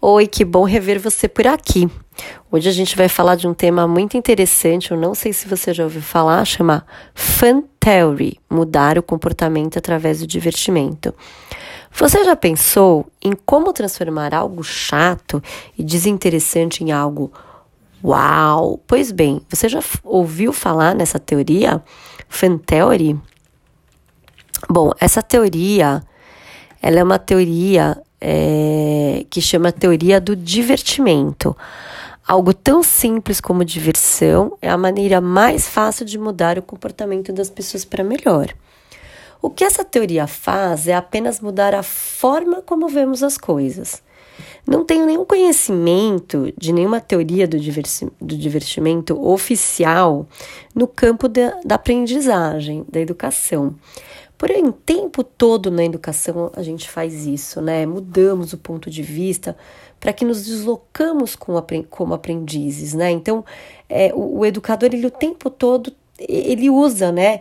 Oi, que bom rever você por aqui. Hoje a gente vai falar de um tema muito interessante, eu não sei se você já ouviu falar, chama Fun Theory, mudar o comportamento através do divertimento. Você já pensou em como transformar algo chato e desinteressante em algo uau? Pois bem, você já ouviu falar nessa teoria, Fun Theory? Bom, essa teoria, ela é uma teoria é, que chama teoria do divertimento. Algo tão simples como diversão é a maneira mais fácil de mudar o comportamento das pessoas para melhor. O que essa teoria faz é apenas mudar a forma como vemos as coisas. Não tenho nenhum conhecimento de nenhuma teoria do, do divertimento oficial no campo da, da aprendizagem, da educação. Porém, o tempo todo na educação a gente faz isso, né? Mudamos o ponto de vista para que nos deslocamos com, como aprendizes, né? Então, é, o, o, educador, ele o tempo todo, ele usa, né?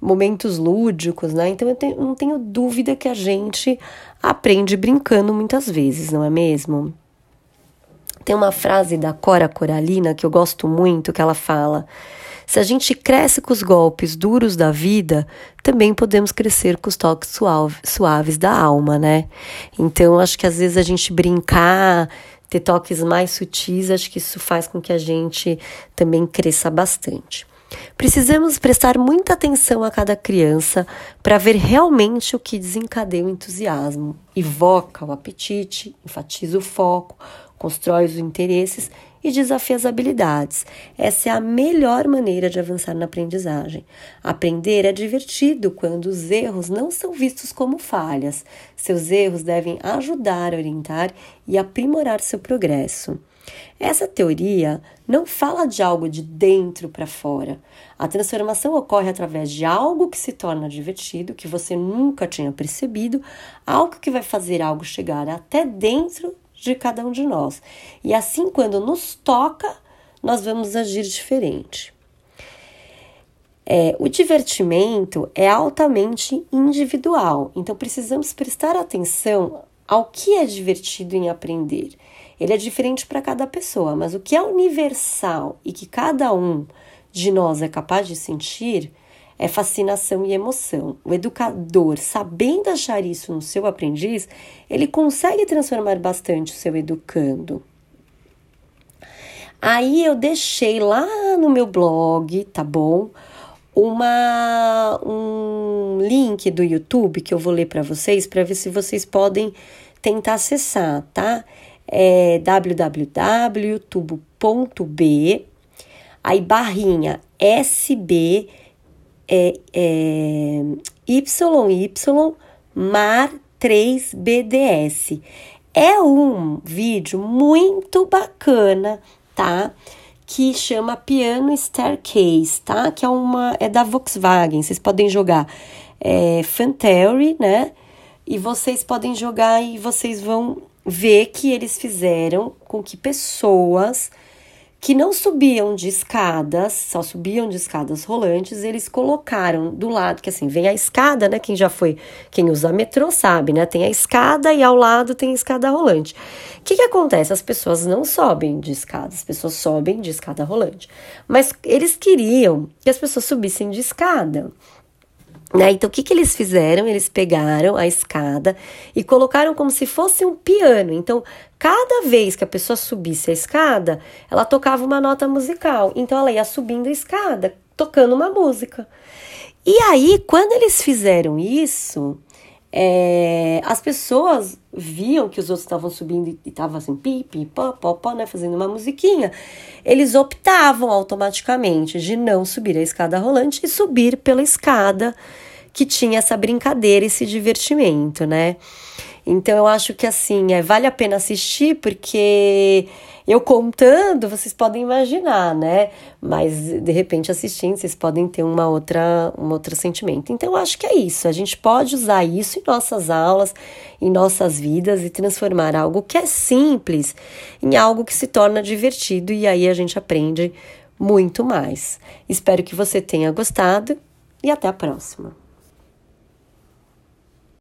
Momentos lúdicos, né? Então, eu não tenho dúvida que a gente aprende brincando muitas vezes, não é mesmo? Tem uma frase da Cora Coralina que eu gosto muito, que ela fala se a gente cresce com os golpes duros da vida, também podemos crescer com os toques suave, suaves da alma, né? Então, acho que às vezes a gente brincar, ter toques mais sutis, acho que isso faz com que a gente também cresça bastante. Precisamos prestar muita atenção a cada criança para ver realmente o que desencadeia o entusiasmo, evoca o apetite, enfatiza o foco, constrói os interesses e desafia as habilidades. Essa é a melhor maneira de avançar na aprendizagem. Aprender é divertido quando os erros não são vistos como falhas. Seus erros devem ajudar a orientar e aprimorar seu progresso. Essa teoria não fala de algo de dentro para fora. A transformação ocorre através de algo que se torna divertido, que você nunca tinha percebido, algo que vai fazer algo chegar até dentro de cada um de nós. E assim, quando nos toca, nós vamos agir diferente. É, o divertimento é altamente individual, então precisamos prestar atenção ao que é divertido em aprender. Ele é diferente para cada pessoa, mas o que é universal e que cada um de nós é capaz de sentir é fascinação e emoção. O educador, sabendo achar isso no seu aprendiz, ele consegue transformar bastante o seu educando. Aí eu deixei lá no meu blog, tá bom? Uma um link do YouTube que eu vou ler para vocês para ver se vocês podem tentar acessar, tá? É www.tubo.b aí barrinha SB é, é YY Mar 3BDS. É um vídeo muito bacana, tá? Que chama Piano Staircase, tá? Que é uma é da Volkswagen. Vocês podem jogar é, né? E vocês podem jogar e vocês vão ver que eles fizeram com que pessoas que não subiam de escadas, só subiam de escadas rolantes, eles colocaram do lado, que assim, vem a escada, né? Quem já foi, quem usa metrô sabe, né? Tem a escada e ao lado tem a escada rolante. O que, que acontece? As pessoas não sobem de escada, as pessoas sobem de escada rolante. Mas eles queriam que as pessoas subissem de escada. Né? Então, o que, que eles fizeram? Eles pegaram a escada e colocaram como se fosse um piano. Então, cada vez que a pessoa subisse a escada, ela tocava uma nota musical. Então, ela ia subindo a escada, tocando uma música. E aí, quando eles fizeram isso, é, as pessoas viam que os outros estavam subindo e estavam assim, pi, pi, pó, pó, pó, né, fazendo uma musiquinha. Eles optavam automaticamente de não subir a escada rolante e subir pela escada que tinha essa brincadeira, esse divertimento, né? Então eu acho que assim, é, vale a pena assistir porque eu contando, vocês podem imaginar, né? Mas de repente assistindo, vocês podem ter uma outra, um outro sentimento. Então eu acho que é isso. A gente pode usar isso em nossas aulas, em nossas vidas e transformar algo que é simples em algo que se torna divertido e aí a gente aprende muito mais. Espero que você tenha gostado e até a próxima.